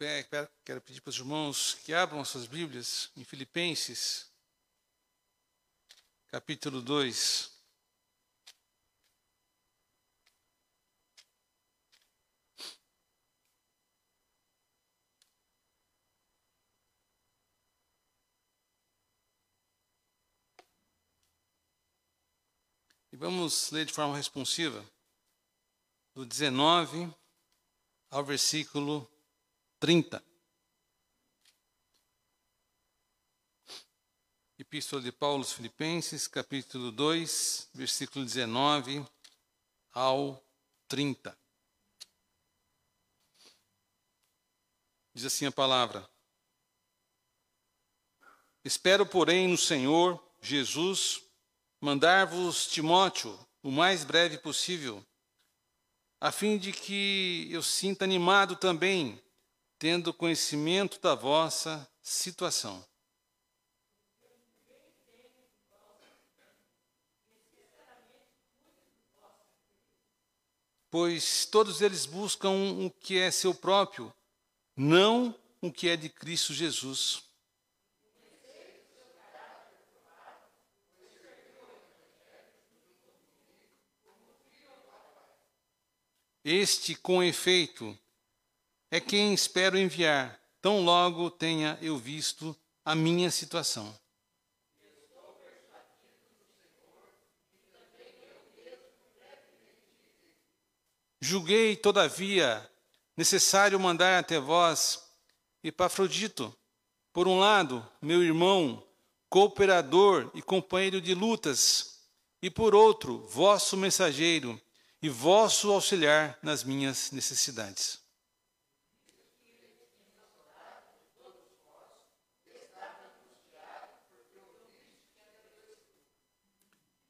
pé, quero pedir para os irmãos que abram as suas Bíblias em Filipenses, capítulo 2. E vamos ler de forma responsiva, do 19 ao versículo 30. Epístola de Paulo aos Filipenses, capítulo 2, versículo 19 ao 30. Diz assim a palavra: Espero, porém, no Senhor Jesus mandar-vos Timóteo o mais breve possível, a fim de que eu sinta animado também tendo conhecimento da vossa situação. Pois todos eles buscam o que é seu próprio, não o que é de Cristo Jesus. Este, com efeito, é quem espero enviar, tão logo tenha eu visto a minha situação. Julguei, todavia, necessário mandar até vós Epafrodito, por um lado, meu irmão, cooperador e companheiro de lutas, e por outro, vosso mensageiro e vosso auxiliar nas minhas necessidades.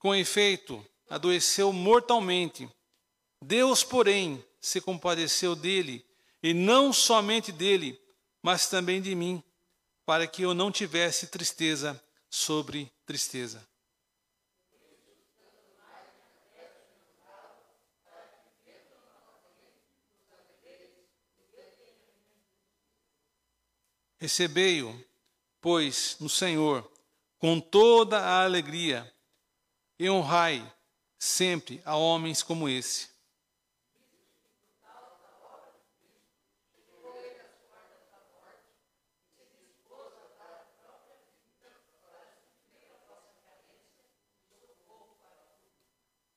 Com efeito, adoeceu mortalmente. Deus, porém, se compadeceu dele, e não somente dele, mas também de mim, para que eu não tivesse tristeza sobre tristeza. Recebei-o, pois, no Senhor, com toda a alegria, e honrai sempre a homens como esse.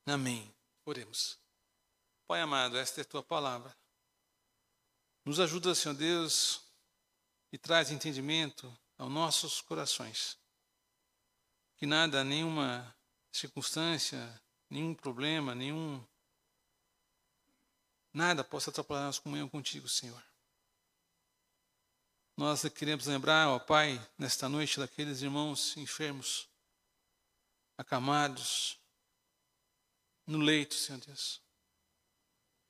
Amém. Oremos. Pai amado, esta é a tua palavra. Nos ajuda, Senhor Deus, e traz entendimento aos nossos corações. Que nada, nenhuma circunstância, nenhum problema, nenhum. Nada possa atrapalhar nossa comunhão contigo, Senhor. Nós queremos lembrar, ó Pai, nesta noite, daqueles irmãos enfermos, acamados, no leito, Senhor Deus.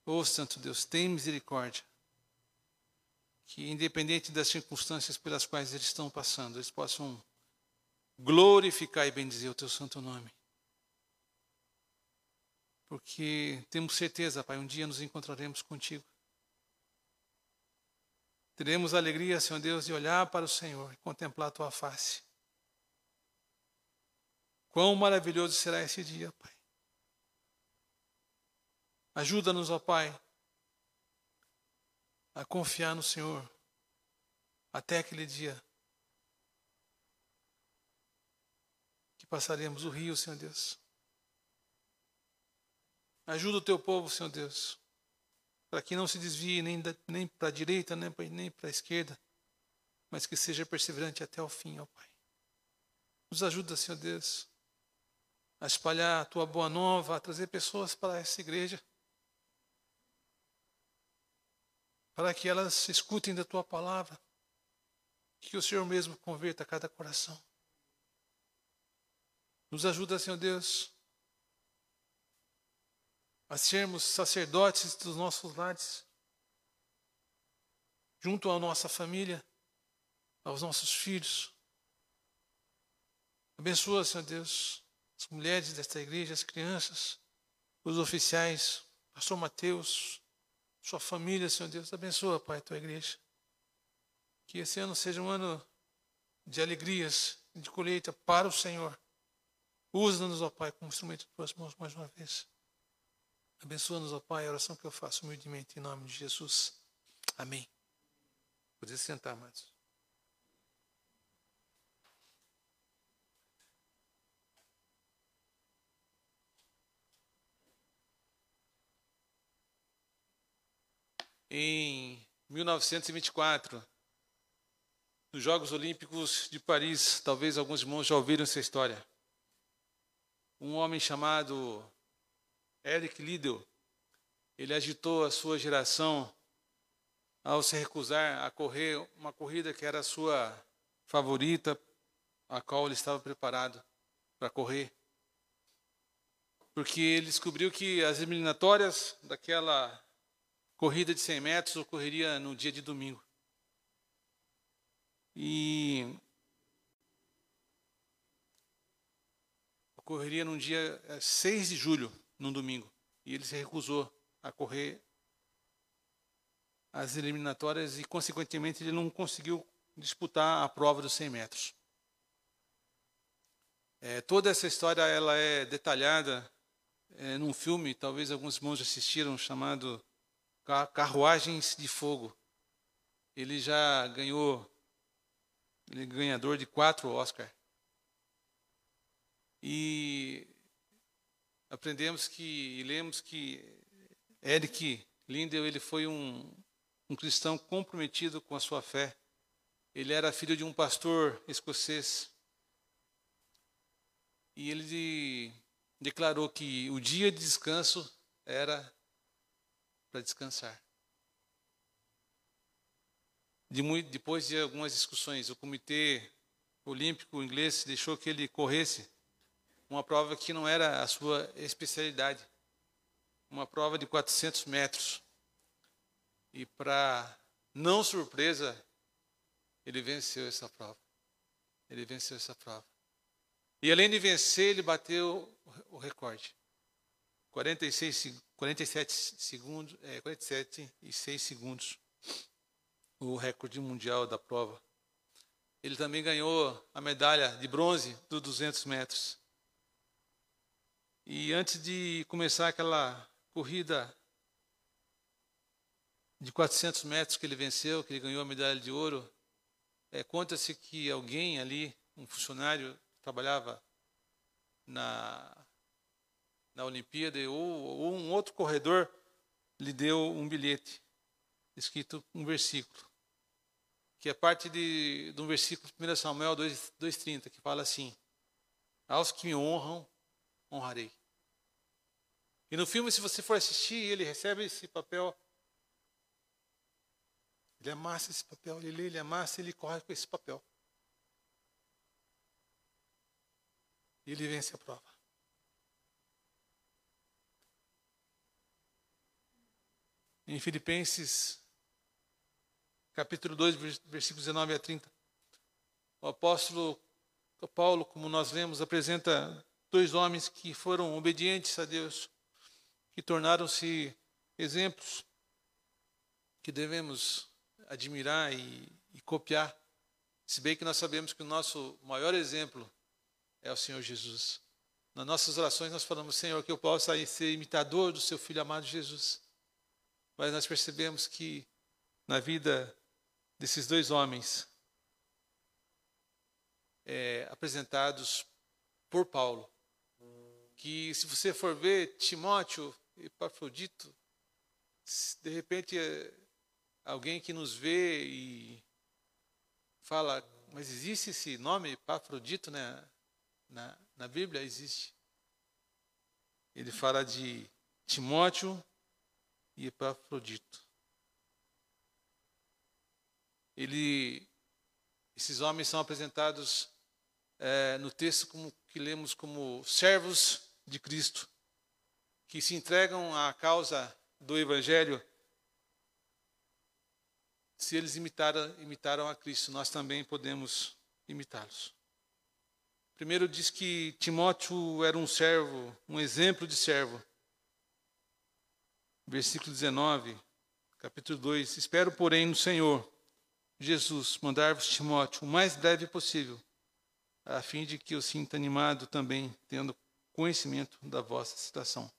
Ô oh, Santo Deus, tem misericórdia. Que, independente das circunstâncias pelas quais eles estão passando, eles possam glorificar e bendizer o Teu santo nome porque temos certeza, Pai, um dia nos encontraremos contigo. Teremos a alegria, Senhor Deus, de olhar para o Senhor e contemplar a tua face. Quão maravilhoso será esse dia, Pai. Ajuda-nos, ó Pai, a confiar no Senhor até aquele dia que passaremos o rio, Senhor Deus. Ajuda o teu povo, Senhor Deus, para que não se desvie nem, nem para a direita, nem para, nem a esquerda, mas que seja perseverante até o fim, ó Pai. Nos ajuda, Senhor Deus, a espalhar a tua boa nova, a trazer pessoas para essa igreja, para que elas escutem da tua palavra, que o Senhor mesmo converta cada coração. Nos ajuda, Senhor Deus, a sermos sacerdotes dos nossos lares, junto à nossa família, aos nossos filhos. Abençoa, Senhor Deus, as mulheres desta igreja, as crianças, os oficiais, pastor Mateus, sua família, Senhor Deus. Abençoa, Pai, a tua igreja. Que esse ano seja um ano de alegrias, de colheita para o Senhor. Usa-nos, ó Pai, como instrumento de tuas mãos mais uma vez. Abençoa-nos, ó Pai, a oração que eu faço humildemente em nome de Jesus. Amém. Podia sentar, mais. Em 1924, nos Jogos Olímpicos de Paris, talvez alguns irmãos já ouviram essa história. Um homem chamado Eric Liddell, ele agitou a sua geração ao se recusar a correr uma corrida que era a sua favorita, a qual ele estava preparado para correr. Porque ele descobriu que as eliminatórias daquela corrida de 100 metros ocorreria no dia de domingo. E ocorreria no dia 6 de julho num domingo. E ele se recusou a correr as eliminatórias e, consequentemente, ele não conseguiu disputar a prova dos 100 metros. É, toda essa história ela é detalhada é, num filme, talvez alguns irmãos assistiram, chamado Carruagens de Fogo. Ele já ganhou, ele é ganhador de quatro Oscars. E aprendemos que e lemos que Eric Lindell ele foi um, um cristão comprometido com a sua fé. Ele era filho de um pastor escocês. E ele de, declarou que o dia de descanso era para descansar. De muito, depois de algumas discussões, o Comitê Olímpico Inglês deixou que ele corresse uma prova que não era a sua especialidade, uma prova de 400 metros. E para não surpresa, ele venceu essa prova. Ele venceu essa prova. E além de vencer, ele bateu o recorde. 46, 47 segundos, é, 47 e 6 segundos. O recorde mundial da prova. Ele também ganhou a medalha de bronze dos 200 metros. E antes de começar aquela corrida de 400 metros que ele venceu, que ele ganhou a medalha de ouro, é, conta-se que alguém ali, um funcionário que trabalhava na, na Olimpíada, ou, ou um outro corredor, lhe deu um bilhete escrito um versículo, que é parte de, de um versículo de 1 Samuel 2,30, que fala assim: Aos que me honram, honrarei. E no filme, se você for assistir, ele recebe esse papel. Ele amassa esse papel, ele lê, ele amassa, ele corre com esse papel. E ele vence a prova. Em Filipenses, capítulo 2, versículos 19 a 30, o apóstolo Paulo, como nós lemos, apresenta dois homens que foram obedientes a Deus, que tornaram-se exemplos que devemos admirar e, e, copiar. Se bem que nós sabemos que o nosso maior exemplo é o Senhor Jesus. Nas nossas orações nós falamos, Senhor, que eu possa ser imitador do seu Filho amado Jesus. Mas nós percebemos que na vida desses dois homens, é, apresentados por Paulo, que se você for ver Timóteo, Epafrodito, de repente é alguém que nos vê e fala, mas existe esse nome Epafrodito né? na, na Bíblia? Existe. Ele fala de Timóteo e Epafrodito. Ele, esses homens são apresentados é, no texto como, que lemos como servos de Cristo, que se entregam à causa do Evangelho, se eles imitaram, imitaram a Cristo, nós também podemos imitá-los. Primeiro diz que Timóteo era um servo, um exemplo de servo. Versículo 19, capítulo 2: Espero, porém, no Senhor Jesus, mandar-vos Timóteo o mais breve possível, a fim de que eu sinta animado também, tendo conhecimento da vossa situação.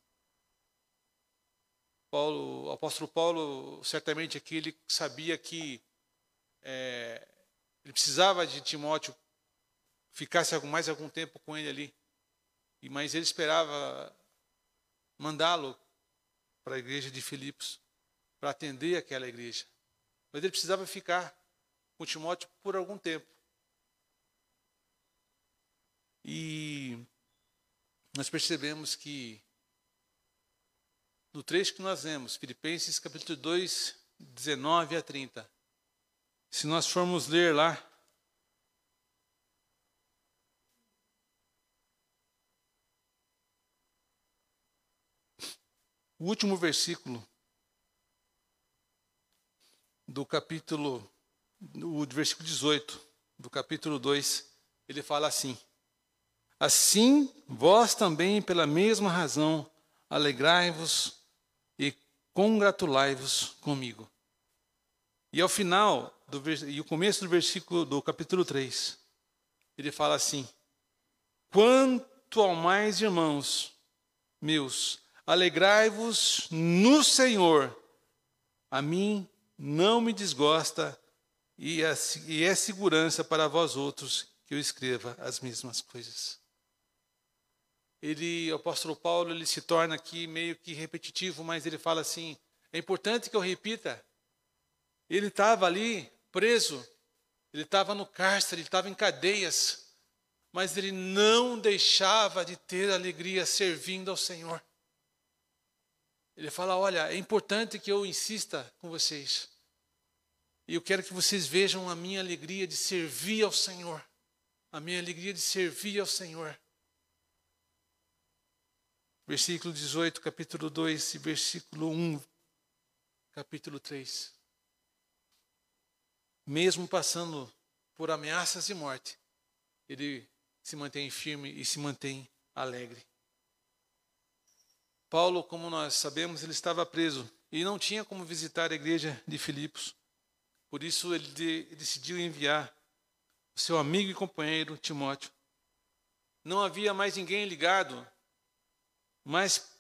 Paulo, o apóstolo Paulo, certamente aqui, ele sabia que é, ele precisava de Timóteo ficasse mais algum tempo com ele ali. Mas ele esperava mandá-lo para a igreja de Filipos, para atender aquela igreja. Mas ele precisava ficar com Timóteo por algum tempo. E nós percebemos que no trecho que nós vemos, Filipenses capítulo 2, 19 a 30, se nós formos ler lá, o último versículo do capítulo, o versículo 18 do capítulo 2, ele fala assim: Assim, vós também, pela mesma razão, alegrai-vos e congratulai-vos comigo. E ao final, do, e o começo do versículo do capítulo 3, ele fala assim: Quanto ao mais, irmãos meus, alegrai-vos no Senhor. A mim não me desgosta e é, e é segurança para vós outros que eu escreva as mesmas coisas. Ele, o apóstolo Paulo, ele se torna aqui meio que repetitivo, mas ele fala assim: é importante que eu repita. Ele estava ali preso, ele estava no cárcere, ele estava em cadeias, mas ele não deixava de ter alegria servindo ao Senhor. Ele fala: Olha, é importante que eu insista com vocês. E eu quero que vocês vejam a minha alegria de servir ao Senhor. A minha alegria de servir ao Senhor. Versículo 18, capítulo 2 e versículo 1, capítulo 3. Mesmo passando por ameaças de morte, ele se mantém firme e se mantém alegre. Paulo, como nós sabemos, ele estava preso e não tinha como visitar a igreja de Filipos. Por isso ele de, decidiu enviar o seu amigo e companheiro Timóteo. Não havia mais ninguém ligado mais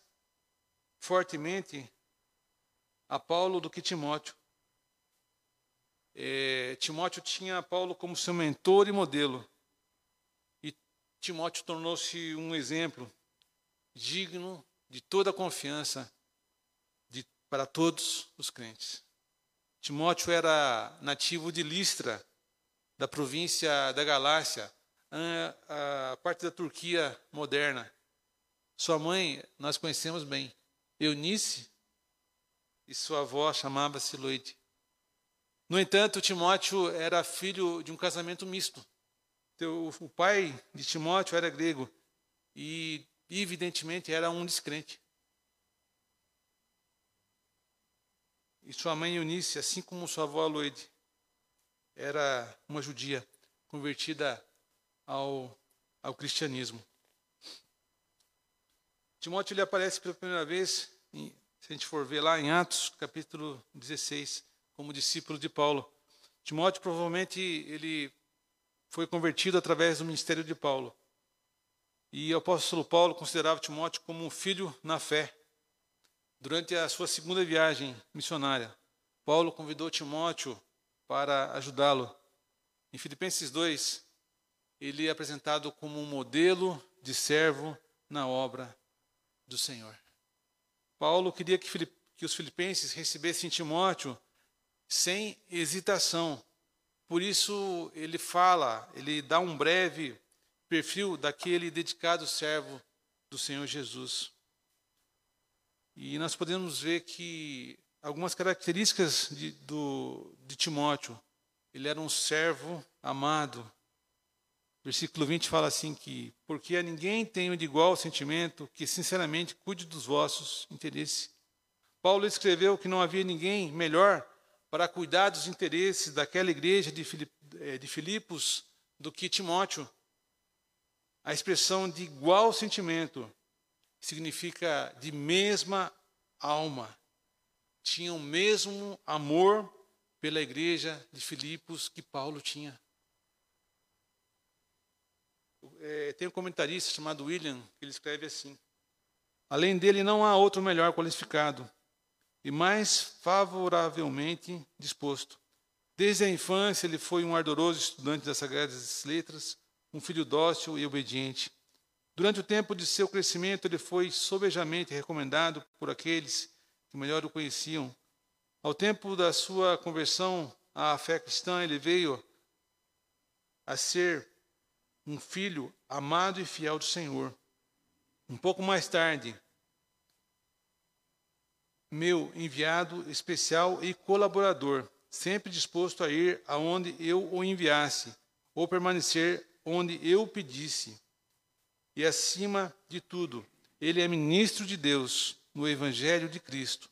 fortemente a Paulo do que Timóteo. É, Timóteo tinha Paulo como seu mentor e modelo. E Timóteo tornou-se um exemplo digno de toda a confiança de, para todos os crentes. Timóteo era nativo de Listra, da província da Galácia, a, a parte da Turquia moderna. Sua mãe nós conhecemos bem, Eunice, e sua avó chamava-se Loide. No entanto, Timóteo era filho de um casamento misto. O pai de Timóteo era grego e evidentemente, era um descrente. E sua mãe Eunice, assim como sua avó Aloide, era uma judia convertida ao, ao cristianismo. Timóteo ele aparece pela primeira vez, em, se a gente for ver lá em Atos, capítulo 16, como discípulo de Paulo. Timóteo provavelmente ele foi convertido através do ministério de Paulo. E o apóstolo Paulo considerava Timóteo como um filho na fé. Durante a sua segunda viagem missionária, Paulo convidou Timóteo para ajudá-lo. Em Filipenses 2, ele é apresentado como um modelo de servo na obra do Senhor. Paulo queria que, que os filipenses recebessem Timóteo sem hesitação. Por isso, ele fala, ele dá um breve perfil daquele dedicado servo do Senhor Jesus. E nós podemos ver que algumas características de, do, de Timóteo. Ele era um servo amado. Versículo 20 fala assim que, porque a ninguém tenho de igual sentimento que sinceramente cuide dos vossos interesses. Paulo escreveu que não havia ninguém melhor para cuidar dos interesses daquela igreja de, eh, de Filipos do que Timóteo. A expressão de igual sentimento significa de mesma alma. Tinham o mesmo amor pela igreja de Filipos que Paulo tinha. É, tem um comentarista chamado William, que ele escreve assim: Além dele, não há outro melhor qualificado e mais favoravelmente disposto. Desde a infância, ele foi um ardoroso estudante das Sagradas Letras, um filho dócil e obediente. Durante o tempo de seu crescimento, ele foi sobejamente recomendado por aqueles que melhor o conheciam. Ao tempo da sua conversão à fé cristã, ele veio a ser um filho amado e fiel do Senhor. Um pouco mais tarde, meu enviado especial e colaborador, sempre disposto a ir aonde eu o enviasse, ou permanecer onde eu pedisse. E acima de tudo, ele é ministro de Deus no Evangelho de Cristo.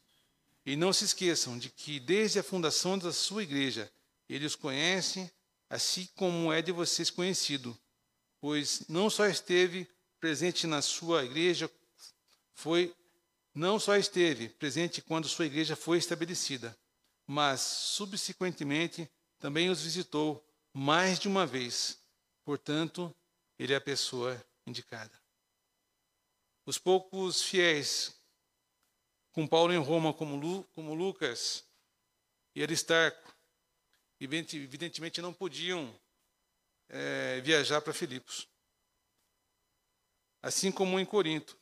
E não se esqueçam de que desde a fundação da sua igreja, ele os conhece, assim como é de vocês conhecido, pois não só esteve presente na sua igreja, foi não só esteve presente quando sua igreja foi estabelecida, mas subsequentemente também os visitou mais de uma vez. Portanto, ele é a pessoa indicada. Os poucos fiéis com Paulo em Roma, como, Lu, como Lucas e Aristarco, evidentemente não podiam é, viajar para Filipos assim como em Corinto,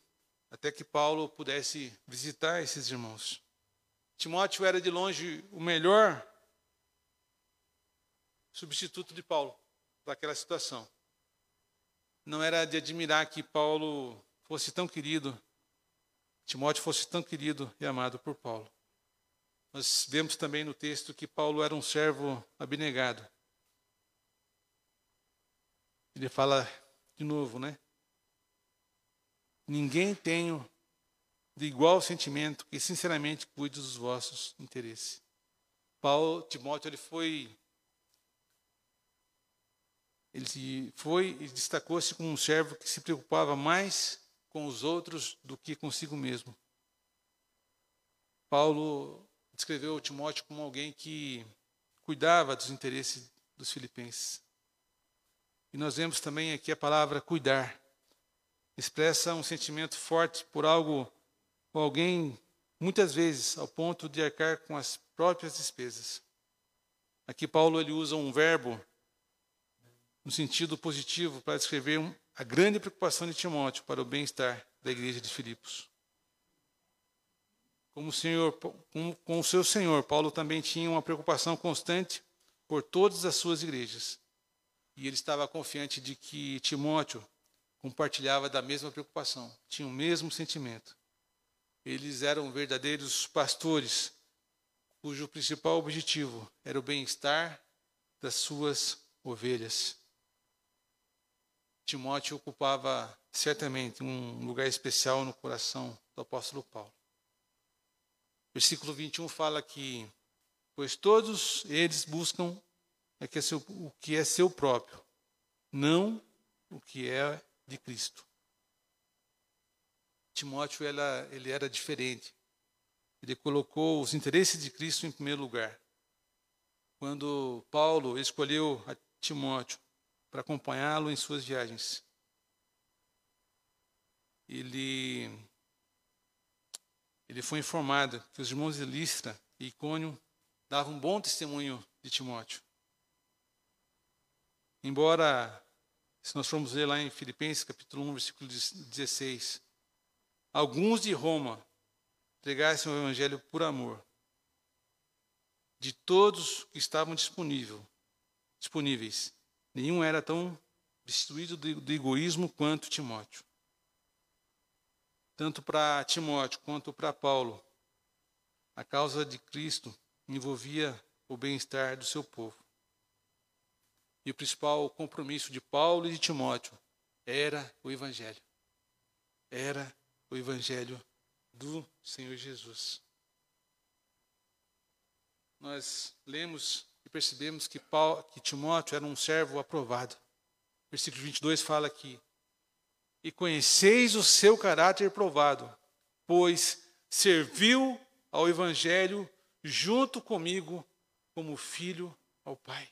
até que Paulo pudesse visitar esses irmãos. Timóteo era de longe o melhor substituto de Paulo para aquela situação. Não era de admirar que Paulo fosse tão querido, Timóteo fosse tão querido e amado por Paulo. Nós vemos também no texto que Paulo era um servo abnegado. Ele fala de novo, né? Ninguém tenho de igual sentimento e sinceramente cuide dos vossos interesses. Paulo, Timóteo, ele foi ele foi e destacou-se como um servo que se preocupava mais com os outros do que consigo mesmo. Paulo descreveu Timóteo como alguém que cuidava dos interesses dos filipenses. E nós vemos também aqui a palavra cuidar expressa um sentimento forte por algo ou alguém, muitas vezes, ao ponto de arcar com as próprias despesas. Aqui Paulo ele usa um verbo no sentido positivo para descrever a grande preocupação de Timóteo para o bem-estar da igreja de Filipos. Como o, senhor, com o seu Senhor, Paulo também tinha uma preocupação constante por todas as suas igrejas. E ele estava confiante de que Timóteo compartilhava da mesma preocupação, tinham o mesmo sentimento. Eles eram verdadeiros pastores, cujo principal objetivo era o bem-estar das suas ovelhas. Timóteo ocupava certamente um lugar especial no coração do apóstolo Paulo. Versículo 21 fala que, pois todos eles buscam o que é seu próprio, não o que é de Cristo. Timóteo ela, ele era diferente. Ele colocou os interesses de Cristo em primeiro lugar. Quando Paulo escolheu Timóteo para acompanhá-lo em suas viagens, ele ele foi informado que os irmãos de Listra e Icônio davam um bom testemunho de Timóteo. Embora se nós formos ler lá em Filipenses, capítulo 1, versículo 16, alguns de Roma pregassem o evangelho por amor. De todos que estavam disponível, disponíveis, nenhum era tão destruído do egoísmo quanto Timóteo. Tanto para Timóteo quanto para Paulo, a causa de Cristo envolvia o bem-estar do seu povo. E o principal compromisso de Paulo e de Timóteo era o Evangelho. Era o Evangelho do Senhor Jesus. Nós lemos e percebemos que, Paulo, que Timóteo era um servo aprovado. Versículo 22 fala aqui: E conheceis o seu caráter provado, pois serviu ao Evangelho junto comigo como filho ao Pai.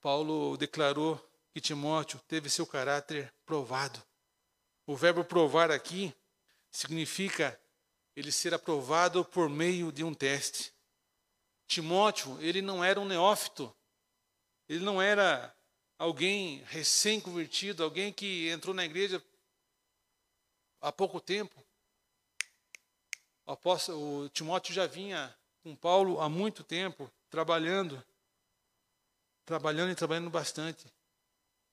Paulo declarou que Timóteo teve seu caráter provado. O verbo provar aqui significa ele ser aprovado por meio de um teste. Timóteo, ele não era um neófito. Ele não era alguém recém-convertido, alguém que entrou na igreja há pouco tempo. O, apóstolo, o Timóteo já vinha com Paulo há muito tempo, trabalhando, trabalhando e trabalhando bastante.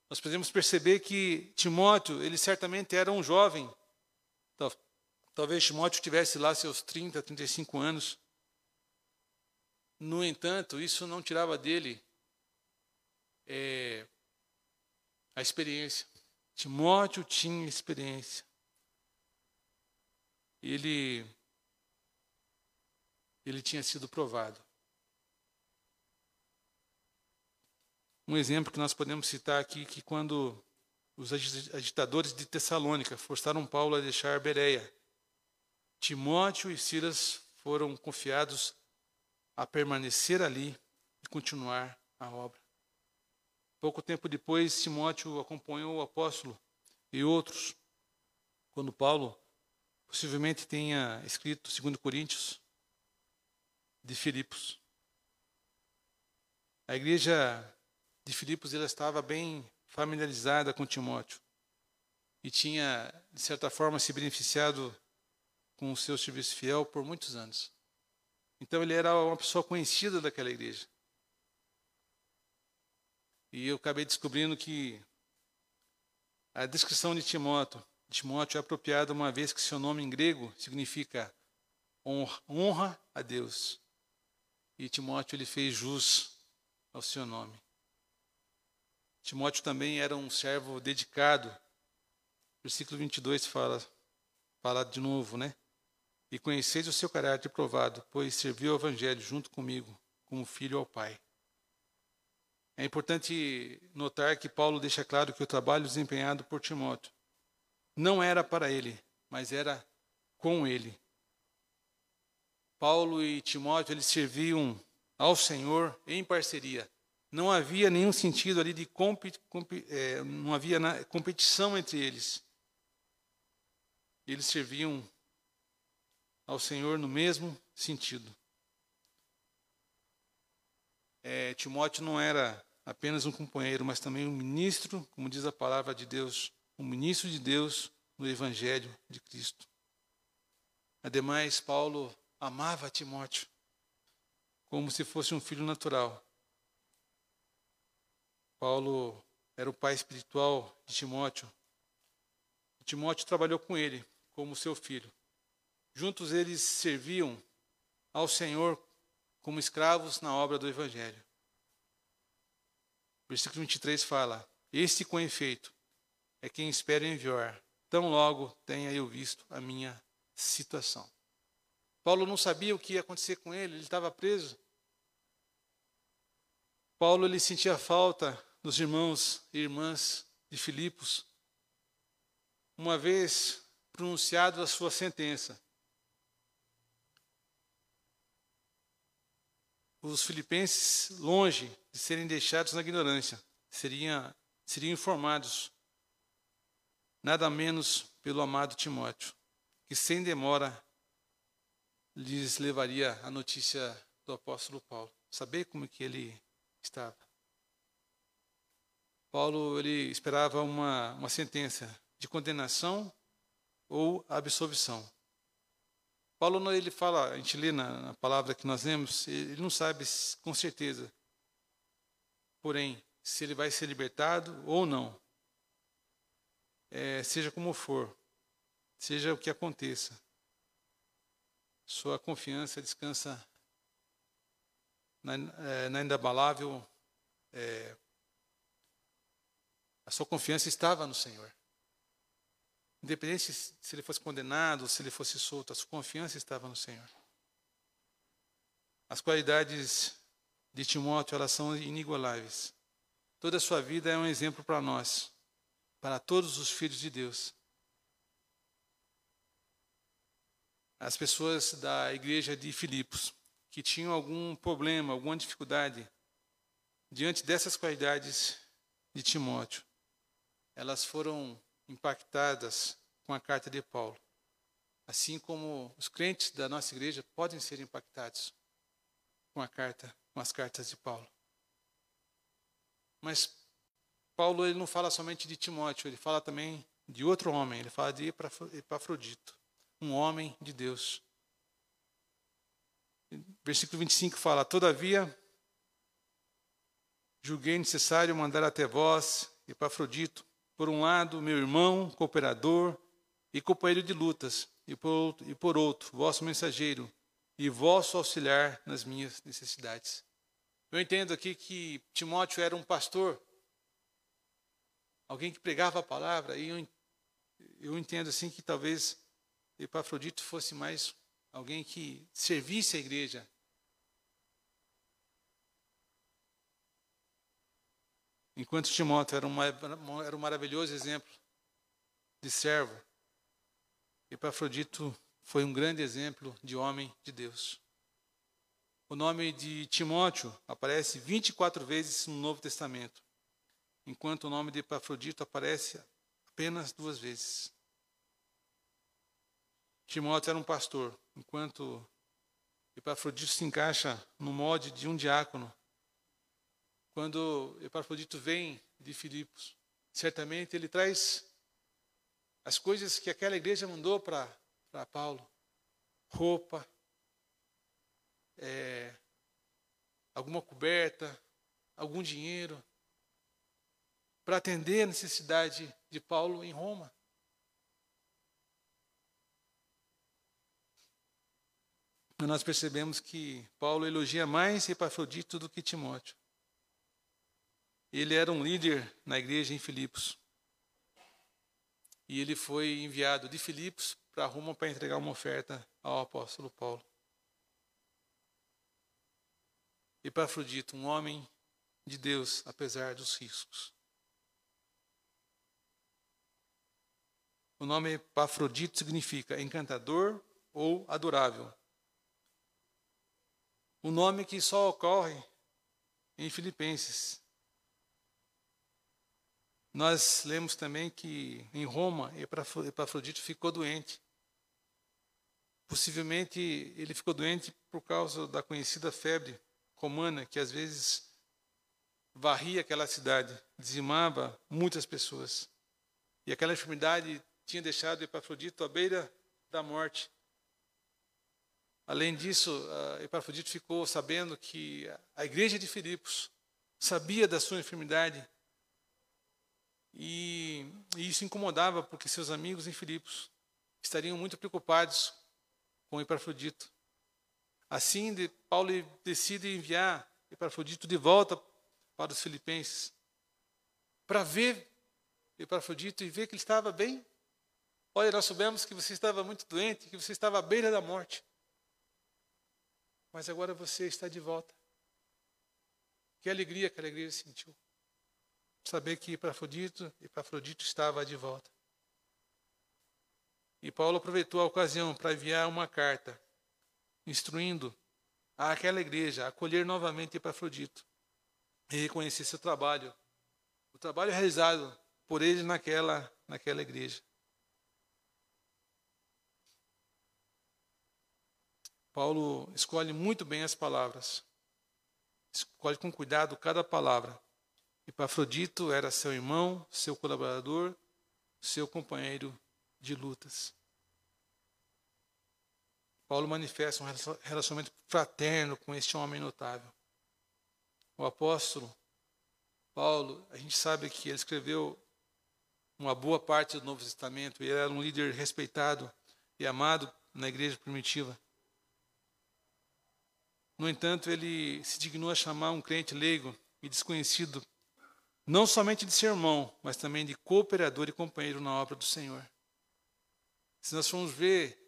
Nós podemos perceber que Timóteo, ele certamente era um jovem. Talvez Timóteo tivesse lá seus 30, 35 anos. No entanto, isso não tirava dele é, a experiência. Timóteo tinha experiência. Ele, ele tinha sido provado. Um exemplo que nós podemos citar aqui que quando os agitadores de Tessalônica forçaram Paulo a deixar Bereia, Timóteo e Silas foram confiados a permanecer ali e continuar a obra. Pouco tempo depois, Timóteo acompanhou o apóstolo e outros, quando Paulo possivelmente tenha escrito 2 Coríntios de Filipos. A igreja de Filipos ela estava bem familiarizada com Timóteo e tinha, de certa forma, se beneficiado com o seu serviço fiel por muitos anos. Então ele era uma pessoa conhecida daquela igreja. E eu acabei descobrindo que a descrição de Timóteo, Timóteo é apropriada uma vez que seu nome em grego significa honra, a Deus. E Timóteo ele fez jus ao seu nome. Timóteo também era um servo dedicado. Versículo 22 fala, fala de novo, né? E conheceis o seu caráter provado, pois serviu o evangelho junto comigo, como filho ao Pai. É importante notar que Paulo deixa claro que o trabalho desempenhado por Timóteo não era para ele, mas era com ele. Paulo e Timóteo eles serviam ao Senhor em parceria. Não havia nenhum sentido ali de comp, comp, é, não havia competição entre eles. Eles serviam ao Senhor no mesmo sentido. É, Timóteo não era apenas um companheiro, mas também um ministro, como diz a palavra de Deus, um ministro de Deus no Evangelho de Cristo. Ademais, Paulo amava Timóteo como se fosse um filho natural. Paulo era o pai espiritual de Timóteo. Timóteo trabalhou com ele como seu filho. Juntos eles serviam ao Senhor como escravos na obra do Evangelho. Versículo 23 fala: Este com efeito é quem espera enviar, tão logo tenha eu visto a minha situação. Paulo não sabia o que ia acontecer com ele, ele estava preso. Paulo ele sentia falta dos irmãos e irmãs de Filipos. Uma vez pronunciado a sua sentença, os filipenses, longe de serem deixados na ignorância, seriam, seriam informados, nada menos pelo amado Timóteo, que sem demora lhes levaria a notícia do apóstolo Paulo. Saber como que ele estava. Paulo ele esperava uma, uma sentença de condenação ou absolvição. Paulo, ele fala, a gente lê na, na palavra que nós lemos, ele não sabe com certeza, porém, se ele vai ser libertado ou não. É, seja como for, seja o que aconteça, sua confiança descansa na, é, na inabalável. É, a sua confiança estava no Senhor. Independente se ele fosse condenado, se ele fosse solto, a sua confiança estava no Senhor. As qualidades de Timóteo, elas são inigualáveis. Toda a sua vida é um exemplo para nós, para todos os filhos de Deus. As pessoas da igreja de Filipos, que tinham algum problema, alguma dificuldade diante dessas qualidades de Timóteo, elas foram impactadas com a carta de Paulo. Assim como os crentes da nossa igreja podem ser impactados com a carta, com as cartas de Paulo. Mas Paulo ele não fala somente de Timóteo, ele fala também de outro homem, ele fala de Epafrodito, um homem de Deus. Versículo 25 fala: Todavia, julguei necessário mandar até vós, Epafrodito, por um lado, meu irmão, cooperador e companheiro de lutas, e por outro, e por outro vosso mensageiro e vosso auxiliar nas minhas necessidades. Eu entendo aqui que Timóteo era um pastor, alguém que pregava a palavra, e eu, eu entendo assim que talvez Epafrodito fosse mais alguém que servisse a igreja. Enquanto Timóteo era, uma, era um maravilhoso exemplo de servo, Epafrodito foi um grande exemplo de homem de Deus. O nome de Timóteo aparece 24 vezes no Novo Testamento, enquanto o nome de Epafrodito aparece apenas duas vezes. Timóteo era um pastor, enquanto Epafrodito se encaixa no molde de um diácono. Quando Epafrodito vem de Filipos, certamente ele traz as coisas que aquela igreja mandou para Paulo: roupa, é, alguma coberta, algum dinheiro, para atender a necessidade de Paulo em Roma. Nós percebemos que Paulo elogia mais Epafrodito do que Timóteo. Ele era um líder na igreja em Filipos. E ele foi enviado de Filipos para Roma para entregar uma oferta ao apóstolo Paulo. Epafrodito, um homem de Deus, apesar dos riscos. O nome Epafrodito significa encantador ou adorável. O nome que só ocorre em Filipenses. Nós lemos também que em Roma Epafrodito ficou doente. Possivelmente ele ficou doente por causa da conhecida febre romana que às vezes varria aquela cidade, dizimava muitas pessoas. E aquela enfermidade tinha deixado Epafrodito à beira da morte. Além disso, Epafrodito ficou sabendo que a igreja de Filipos sabia da sua enfermidade e, e isso incomodava porque seus amigos em Filipos estariam muito preocupados com Epafrodito. Assim, Paulo decide enviar Epafrodito de volta para os filipenses, para ver Epafrodito e ver que ele estava bem. Olha, nós soubemos que você estava muito doente, que você estava à beira da morte. Mas agora você está de volta. Que alegria que a alegria sentiu. Saber que Epafrodito, Epafrodito estava de volta. E Paulo aproveitou a ocasião para enviar uma carta instruindo àquela igreja a acolher novamente Epafrodito e reconhecer seu trabalho, o trabalho realizado por ele naquela, naquela igreja. Paulo escolhe muito bem as palavras, escolhe com cuidado cada palavra. Epafrodito era seu irmão, seu colaborador, seu companheiro de lutas. Paulo manifesta um relacionamento fraterno com este homem notável. O apóstolo Paulo, a gente sabe que ele escreveu uma boa parte do Novo Testamento, ele era um líder respeitado e amado na igreja primitiva. No entanto, ele se dignou a chamar um crente leigo e desconhecido, não somente de ser irmão, mas também de cooperador e companheiro na obra do Senhor. Se nós formos ver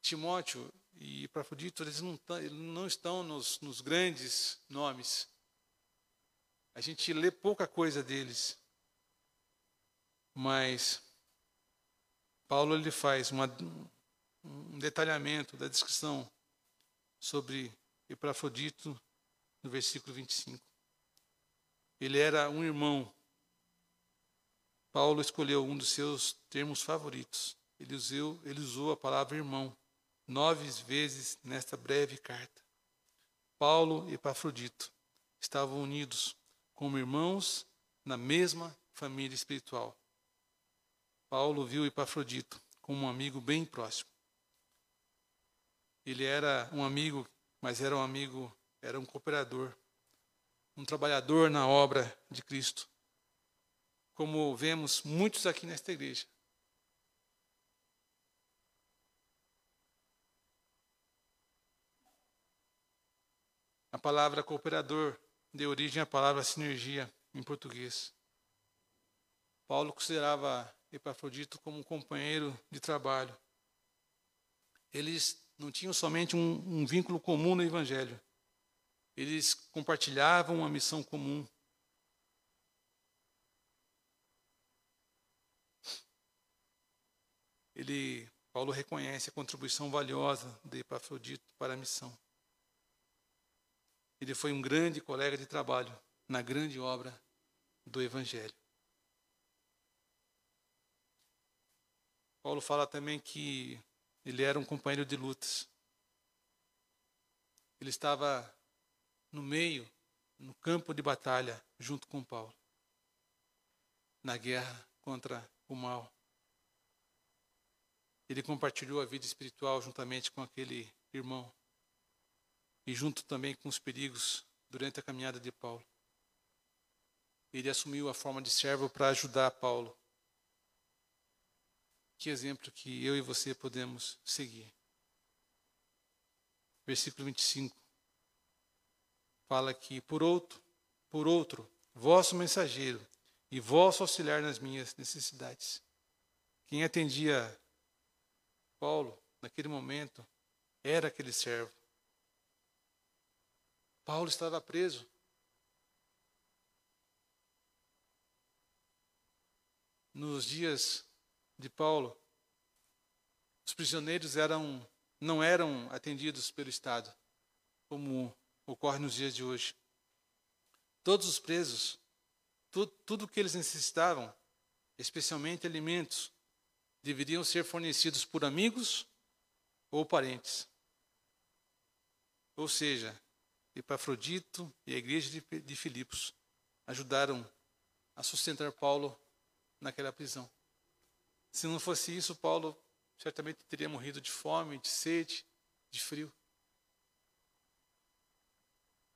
Timóteo e Epafrodito, eles não, eles não estão nos, nos grandes nomes. A gente lê pouca coisa deles. Mas Paulo ele faz uma, um detalhamento da descrição sobre Epafrodito no versículo 25. Ele era um irmão. Paulo escolheu um dos seus termos favoritos. Ele usou, ele usou a palavra irmão nove vezes nesta breve carta. Paulo e Epafrodito estavam unidos como irmãos na mesma família espiritual. Paulo viu Epafrodito como um amigo bem próximo. Ele era um amigo, mas era um amigo, era um cooperador, um trabalhador na obra de Cristo. Como vemos muitos aqui nesta igreja. A palavra cooperador deu origem à palavra sinergia em português. Paulo considerava Epafrodito como um companheiro de trabalho. Eles não tinham somente um, um vínculo comum no Evangelho, eles compartilhavam uma missão comum. Ele, Paulo reconhece a contribuição valiosa de Epafrodito para a missão. Ele foi um grande colega de trabalho na grande obra do Evangelho. Paulo fala também que ele era um companheiro de lutas. Ele estava no meio, no campo de batalha, junto com Paulo, na guerra contra o mal. Ele compartilhou a vida espiritual juntamente com aquele irmão e junto também com os perigos durante a caminhada de Paulo. Ele assumiu a forma de servo para ajudar Paulo. Que exemplo que eu e você podemos seguir. Versículo 25 fala que por outro, por outro, vosso mensageiro e vosso auxiliar nas minhas necessidades. Quem atendia Paulo naquele momento era aquele servo. Paulo estava preso. Nos dias de Paulo, os prisioneiros eram, não eram atendidos pelo Estado, como ocorre nos dias de hoje. Todos os presos, tudo, tudo que eles necessitavam, especialmente alimentos, deveriam ser fornecidos por amigos ou parentes. Ou seja, Epafrodito e a igreja de, de Filipos ajudaram a sustentar Paulo naquela prisão. Se não fosse isso, Paulo certamente teria morrido de fome, de sede, de frio.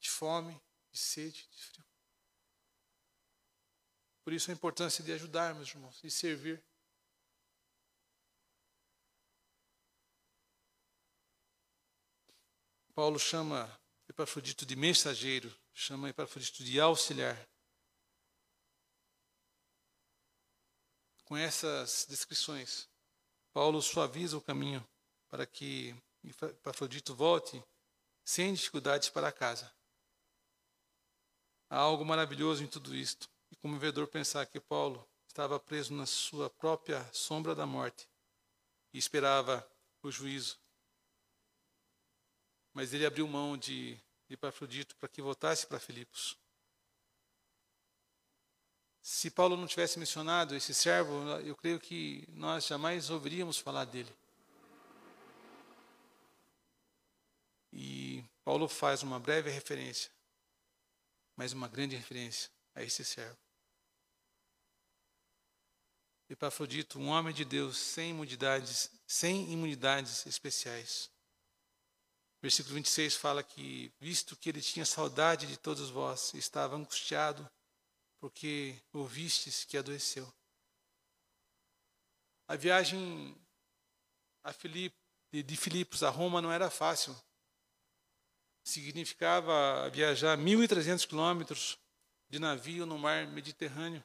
De fome, de sede, de frio. Por isso a importância de ajudar, meus irmãos, de servir. Paulo chama Epafrodito de mensageiro, chama Epafrodito de auxiliar. Com essas descrições, Paulo suaviza o caminho para que Epafrodito volte sem dificuldades para casa. Há algo maravilhoso em tudo isto, e comovedor pensar que Paulo estava preso na sua própria sombra da morte e esperava o juízo mas ele abriu mão de, Epafrodito para que voltasse para Filipos. Se Paulo não tivesse mencionado esse servo, eu creio que nós jamais ouviríamos falar dele. E Paulo faz uma breve referência, mas uma grande referência a esse servo. Epafrodito, um homem de Deus sem imunidades, sem imunidades especiais. Versículo 26 fala que, visto que ele tinha saudade de todos vós, estava angustiado, porque ouvistes que adoeceu. A viagem a Filip, de Filipos a Roma não era fácil. Significava viajar 1.300 quilômetros de navio no mar Mediterrâneo.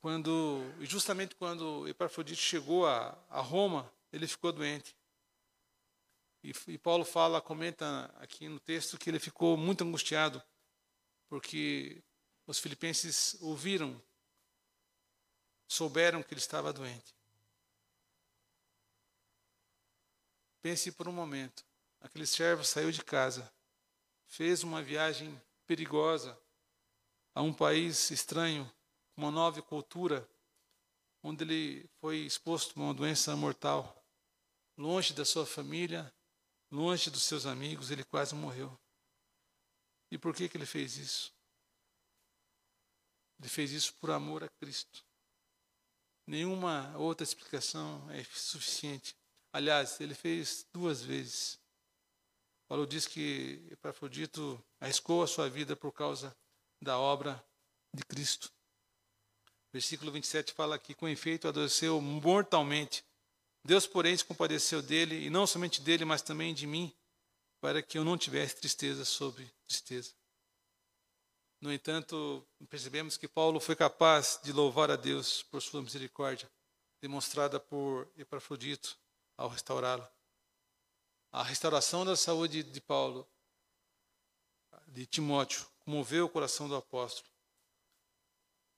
Quando, justamente quando Epafrodito chegou a, a Roma, ele ficou doente. E, e Paulo fala, comenta aqui no texto que ele ficou muito angustiado, porque os filipenses ouviram, souberam que ele estava doente. Pense por um momento, aquele servo saiu de casa, fez uma viagem perigosa a um país estranho, uma nova cultura, onde ele foi exposto a uma doença mortal, longe da sua família, longe dos seus amigos, ele quase morreu. E por que, que ele fez isso? Ele fez isso por amor a Cristo. Nenhuma outra explicação é suficiente. Aliás, ele fez duas vezes. Paulo diz que Epafrodito arriscou a sua vida por causa da obra de Cristo. Versículo 27 fala que, com efeito, adoeceu mortalmente. Deus, porém, se compadeceu dele, e não somente dele, mas também de mim, para que eu não tivesse tristeza sobre tristeza. No entanto, percebemos que Paulo foi capaz de louvar a Deus por sua misericórdia, demonstrada por Epafrodito ao restaurá-lo. A restauração da saúde de Paulo, de Timóteo, comoveu o coração do apóstolo.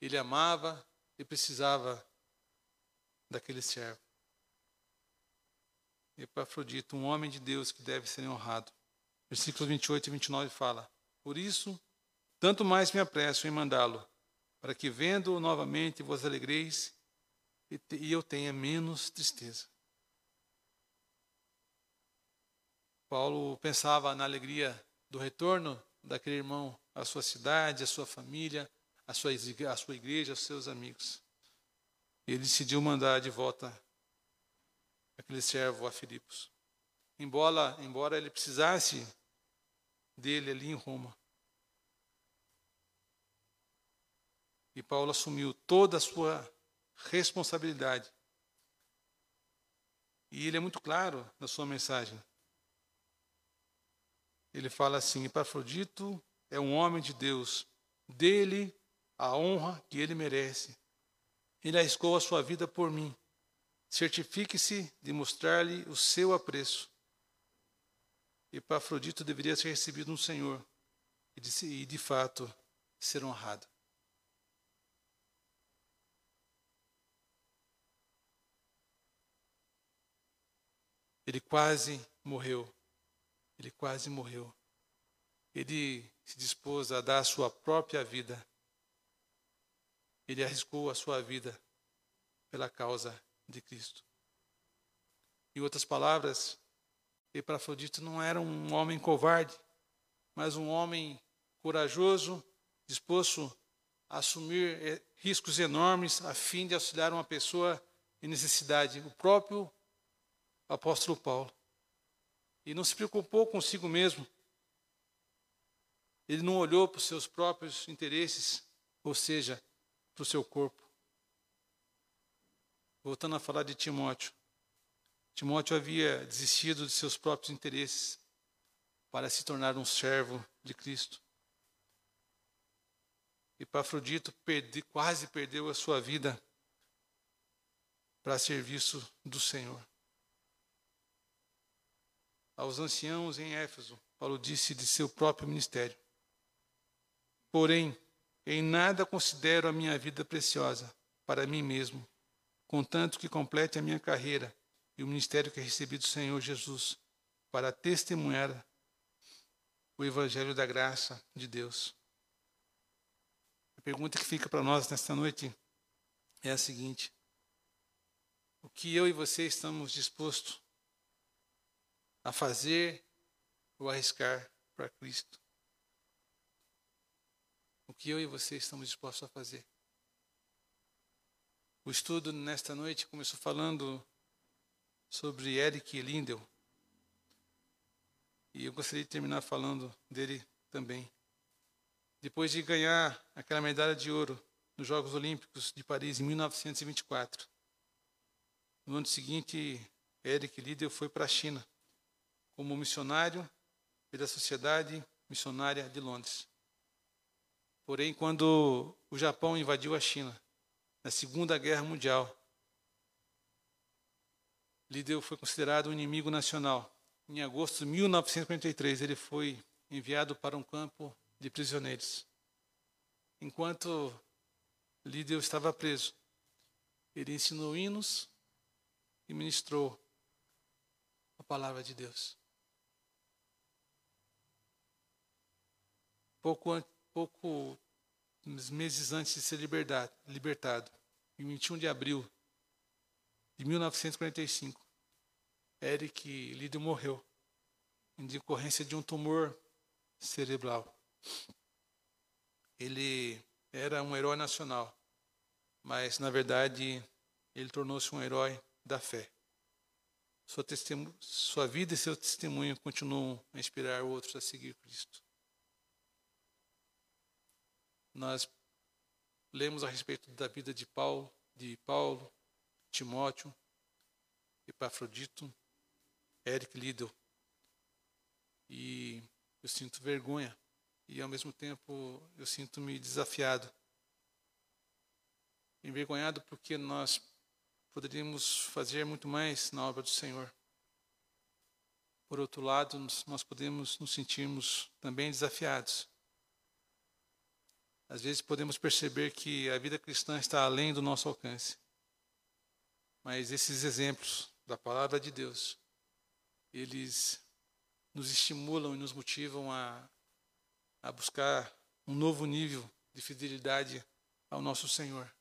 Ele amava e precisava daquele servo. Epafrodito, um homem de Deus que deve ser honrado. Versículos 28 e 29 fala: Por isso, tanto mais me apresso em mandá-lo, para que vendo-o novamente vos alegreis e eu tenha menos tristeza. Paulo pensava na alegria do retorno daquele irmão à sua cidade, à sua família, à sua, à sua igreja, aos seus amigos. Ele decidiu mandar de volta aquele servo a Filipos. Embora, embora ele precisasse dele ali em Roma. E Paulo assumiu toda a sua responsabilidade. E ele é muito claro na sua mensagem. Ele fala assim: Epafrodito é um homem de Deus, dele a honra que ele merece. Ele arriscou a sua vida por mim. Certifique-se de mostrar-lhe o seu apreço. Epafrodito deveria ser recebido no Senhor e de, e de fato ser honrado. Ele quase morreu. Ele quase morreu. Ele se dispôs a dar a sua própria vida. Ele arriscou a sua vida pela causa de Cristo. Em outras palavras, Epafrodito não era um homem covarde, mas um homem corajoso, disposto a assumir eh, riscos enormes a fim de auxiliar uma pessoa em necessidade. O próprio apóstolo Paulo. E não se preocupou consigo mesmo. Ele não olhou para os seus próprios interesses, ou seja, para o seu corpo. Voltando a falar de Timóteo. Timóteo havia desistido de seus próprios interesses para se tornar um servo de Cristo. E Pafrodito perdi, quase perdeu a sua vida para serviço do Senhor. Aos anciãos em Éfeso, Paulo disse de seu próprio ministério: Porém, em nada considero a minha vida preciosa para mim mesmo, contanto que complete a minha carreira e o ministério que recebi do Senhor Jesus para testemunhar o evangelho da graça de Deus. A pergunta que fica para nós nesta noite é a seguinte: o que eu e você estamos dispostos a fazer ou arriscar para Cristo? O que eu e você estamos dispostos a fazer? O estudo nesta noite começou falando sobre Eric Lindell. E eu gostaria de terminar falando dele também. Depois de ganhar aquela medalha de ouro nos Jogos Olímpicos de Paris em 1924, no ano seguinte, Eric Liddell foi para a China como missionário pela Sociedade Missionária de Londres. Porém, quando o Japão invadiu a China, na Segunda Guerra Mundial, Liddell foi considerado um inimigo nacional. Em agosto de 1943, ele foi enviado para um campo de prisioneiros. Enquanto Liddell estava preso, ele ensinou hinos e ministrou a palavra de Deus. Pouco, pouco meses antes de ser libertado, libertado, em 21 de abril de 1945, Eric Liddell morreu em decorrência de um tumor cerebral. Ele era um herói nacional, mas na verdade ele tornou-se um herói da fé. Sua, sua vida e seu testemunho continuam a inspirar outros a seguir Cristo. Nós lemos a respeito da vida de Paulo, de Paulo, Timóteo, Epafrodito, Eric Liddell. E eu sinto vergonha e ao mesmo tempo eu sinto-me desafiado. Envergonhado porque nós poderíamos fazer muito mais na obra do Senhor. Por outro lado, nós podemos nos sentirmos também desafiados. Às vezes podemos perceber que a vida cristã está além do nosso alcance. Mas esses exemplos da palavra de Deus, eles nos estimulam e nos motivam a, a buscar um novo nível de fidelidade ao nosso Senhor.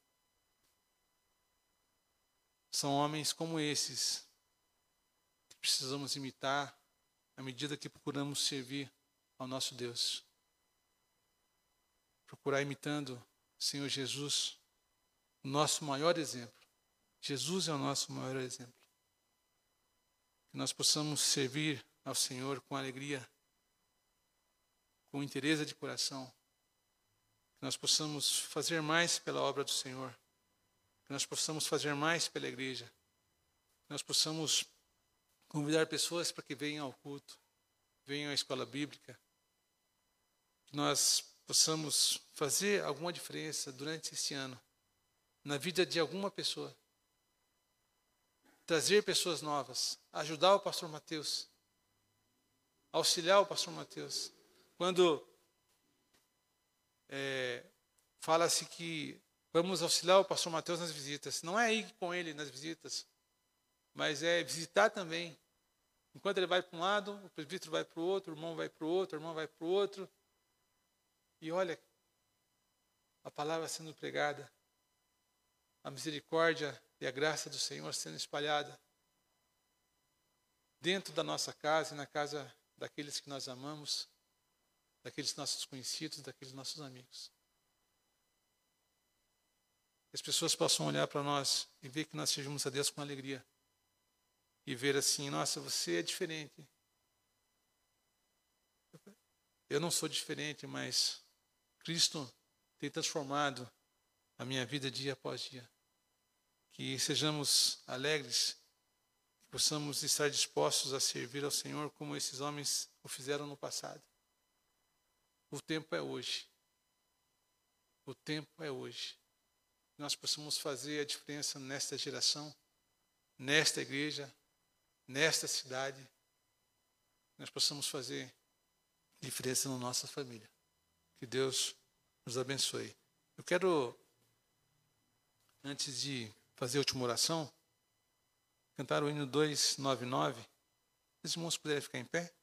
São homens como esses que precisamos imitar à medida que procuramos servir ao nosso Deus. Procurar imitando o Senhor Jesus, o nosso maior exemplo. Jesus é o nosso maior exemplo. Que nós possamos servir ao Senhor com alegria, com interesse de coração. Que nós possamos fazer mais pela obra do Senhor que nós possamos fazer mais pela igreja, que nós possamos convidar pessoas para que venham ao culto, venham à escola bíblica, que nós possamos fazer alguma diferença durante esse ano na vida de alguma pessoa, trazer pessoas novas, ajudar o pastor Mateus, auxiliar o pastor Mateus. Quando é, fala-se que Vamos auxiliar o pastor Mateus nas visitas. Não é ir com ele nas visitas, mas é visitar também. Enquanto ele vai para um lado, o presbítero vai para o outro, o irmão vai para o outro, o irmão vai para o outro. E olha, a palavra sendo pregada, a misericórdia e a graça do Senhor sendo espalhada dentro da nossa casa e na casa daqueles que nós amamos, daqueles nossos conhecidos, daqueles nossos amigos as pessoas possam olhar para nós e ver que nós sejamos a Deus com alegria. E ver assim, nossa, você é diferente. Eu não sou diferente, mas Cristo tem transformado a minha vida dia após dia. Que sejamos alegres, que possamos estar dispostos a servir ao Senhor como esses homens o fizeram no passado. O tempo é hoje. O tempo é hoje nós possamos fazer a diferença nesta geração, nesta igreja, nesta cidade, nós possamos fazer diferença na nossa família. Que Deus nos abençoe. Eu quero, antes de fazer a última oração, cantar o hino 299. Os irmãos puderem ficar em pé.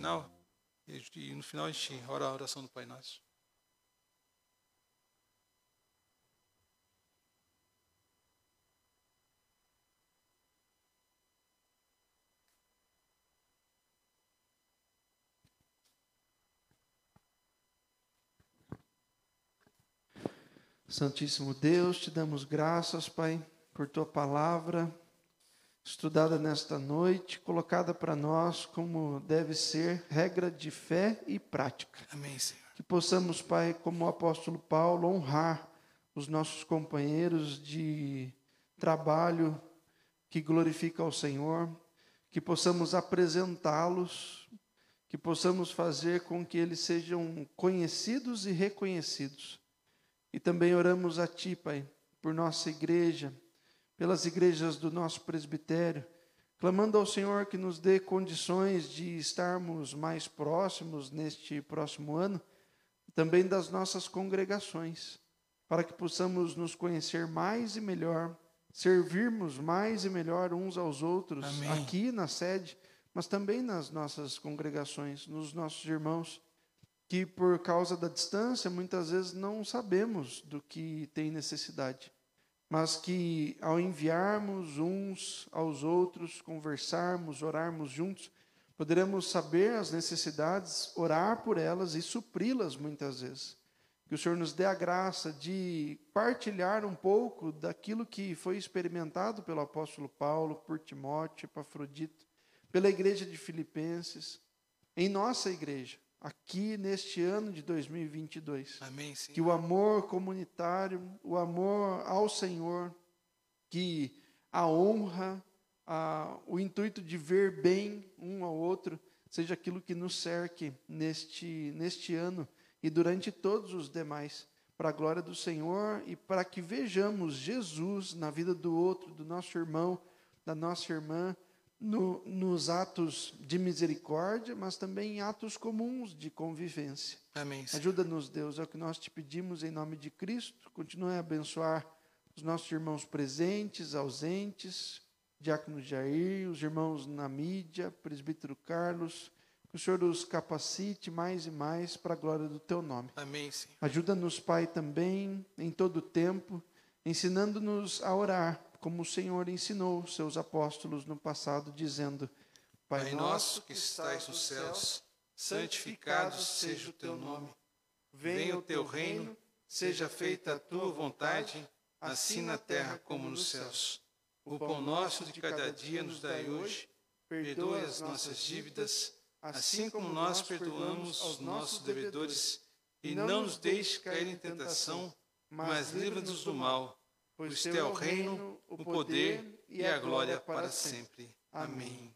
Final. E no final a gente ora a oração do Pai Nosso. Santíssimo Deus, te damos graças, Pai, por tua palavra estudada nesta noite, colocada para nós como deve ser regra de fé e prática. Amém, Senhor. Que possamos, Pai, como o apóstolo Paulo, honrar os nossos companheiros de trabalho que glorifica ao Senhor, que possamos apresentá-los, que possamos fazer com que eles sejam conhecidos e reconhecidos. E também oramos a Ti, Pai, por nossa igreja, pelas igrejas do nosso presbitério, clamando ao Senhor que nos dê condições de estarmos mais próximos neste próximo ano, também das nossas congregações, para que possamos nos conhecer mais e melhor, servirmos mais e melhor uns aos outros, Amém. aqui na sede, mas também nas nossas congregações, nos nossos irmãos que por causa da distância muitas vezes não sabemos do que tem necessidade, mas que ao enviarmos uns aos outros, conversarmos, orarmos juntos, poderemos saber as necessidades, orar por elas e supri-las muitas vezes. Que o Senhor nos dê a graça de partilhar um pouco daquilo que foi experimentado pelo apóstolo Paulo, por Timóteo, Epafrodito, pela igreja de Filipenses, em nossa igreja aqui neste ano de 2022. Amém, Senhor. Que o amor comunitário, o amor ao Senhor, que a honra, a, o intuito de ver bem um ao outro, seja aquilo que nos cerque neste, neste ano e durante todos os demais, para a glória do Senhor e para que vejamos Jesus na vida do outro, do nosso irmão, da nossa irmã, no, nos atos de misericórdia, mas também em atos comuns de convivência. Amém. Ajuda-nos, Deus, é o que nós te pedimos em nome de Cristo. Continue a abençoar os nossos irmãos presentes, ausentes, Diácono Jair, os irmãos na mídia, Presbítero Carlos. Que o Senhor os capacite mais e mais para a glória do teu nome. Amém, Senhor. Ajuda-nos, Pai, também, em todo o tempo, ensinando-nos a orar, como o Senhor ensinou seus apóstolos no passado, dizendo: Pai nosso que estais nos céus, santificado seja o teu nome. Venha o teu reino, seja feita a tua vontade, assim na terra como nos céus. O pão nosso de cada dia nos dai hoje. Perdoe as nossas dívidas, assim como nós perdoamos aos nossos devedores, e não nos deixe cair em tentação, mas livra-nos do mal, pois teu é o reino, o poder e a glória para sempre. Amém.